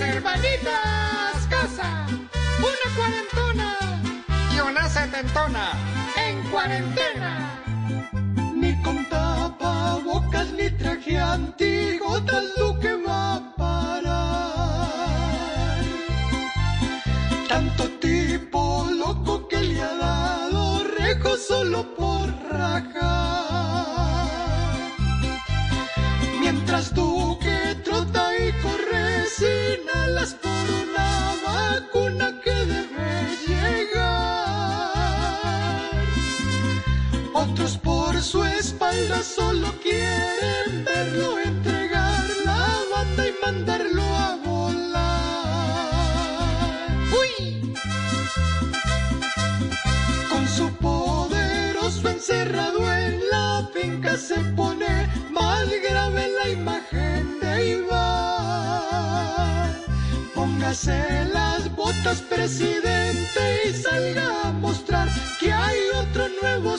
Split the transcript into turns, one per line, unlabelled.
Hermanitas Casa. Una cuarentona
y una setentona.
en cuarentena. Ni con tapabocas ni traje antigotas lo que va a parar. Tanto tipo loco que le ha dado rejo solo por rajar. Mandarlo a volar. ¡Uy! Con su poderoso encerrado en la finca se pone más grave la imagen de Iván. Póngase las botas, presidente, y salga a mostrar que hay otro nuevo